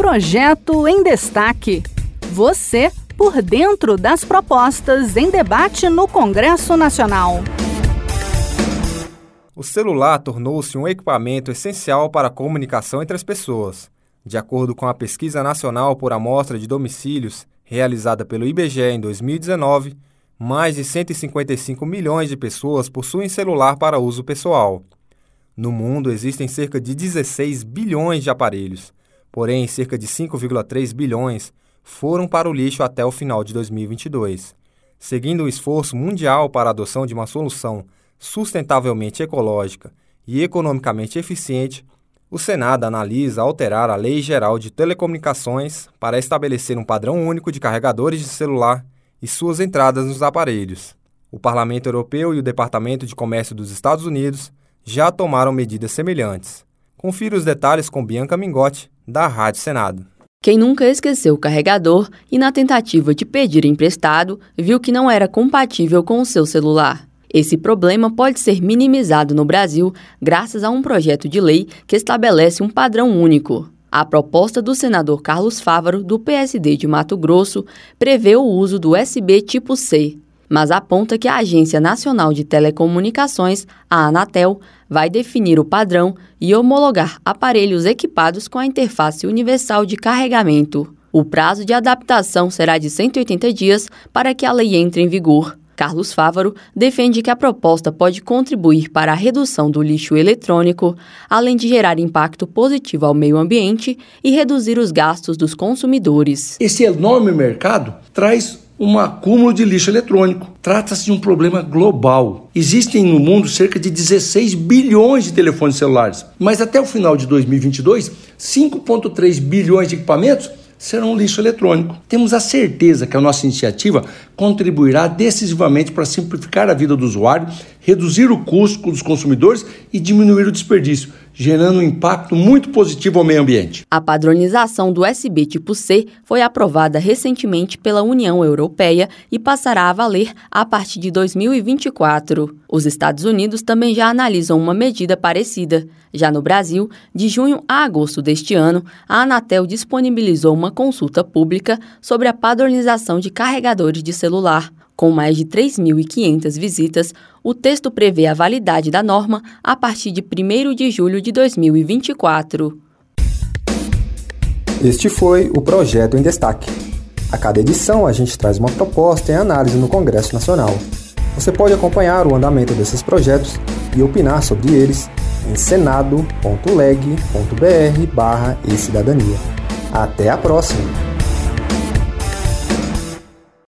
Projeto em Destaque. Você por dentro das propostas em debate no Congresso Nacional. O celular tornou-se um equipamento essencial para a comunicação entre as pessoas. De acordo com a Pesquisa Nacional por Amostra de Domicílios, realizada pelo IBGE em 2019, mais de 155 milhões de pessoas possuem celular para uso pessoal. No mundo existem cerca de 16 bilhões de aparelhos, porém cerca de 5,3 bilhões foram para o lixo até o final de 2022. Seguindo o esforço mundial para a adoção de uma solução sustentavelmente ecológica e economicamente eficiente, o Senado analisa alterar a Lei Geral de Telecomunicações para estabelecer um padrão único de carregadores de celular e suas entradas nos aparelhos. O Parlamento Europeu e o Departamento de Comércio dos Estados Unidos já tomaram medidas semelhantes. Confira os detalhes com Bianca Mingotti, da Rádio Senado. Quem nunca esqueceu o carregador e, na tentativa de pedir emprestado, viu que não era compatível com o seu celular. Esse problema pode ser minimizado no Brasil graças a um projeto de lei que estabelece um padrão único. A proposta do senador Carlos Fávaro, do PSD de Mato Grosso, prevê o uso do USB tipo C, mas aponta que a Agência Nacional de Telecomunicações, a Anatel, vai definir o padrão e homologar aparelhos equipados com a interface universal de carregamento. O prazo de adaptação será de 180 dias para que a lei entre em vigor. Carlos Fávaro defende que a proposta pode contribuir para a redução do lixo eletrônico, além de gerar impacto positivo ao meio ambiente e reduzir os gastos dos consumidores. Esse enorme mercado traz um acúmulo de lixo eletrônico. Trata-se de um problema global. Existem no mundo cerca de 16 bilhões de telefones celulares, mas até o final de 2022, 5,3 bilhões de equipamentos serão lixo eletrônico. Temos a certeza que a nossa iniciativa contribuirá decisivamente para simplificar a vida do usuário, reduzir o custo dos consumidores e diminuir o desperdício, gerando um impacto muito positivo ao meio ambiente. A padronização do USB tipo C foi aprovada recentemente pela União Europeia e passará a valer a partir de 2024. Os Estados Unidos também já analisam uma medida parecida. Já no Brasil, de junho a agosto deste ano, a Anatel disponibilizou uma consulta pública sobre a padronização de carregadores de celular. Com mais de 3.500 visitas, o texto prevê a validade da norma a partir de 1 de julho de 2024. Este foi o projeto em destaque. A cada edição, a gente traz uma proposta em análise no Congresso Nacional. Você pode acompanhar o andamento desses projetos e opinar sobre eles em senado.leg.br/e-cidadania. Até a próxima!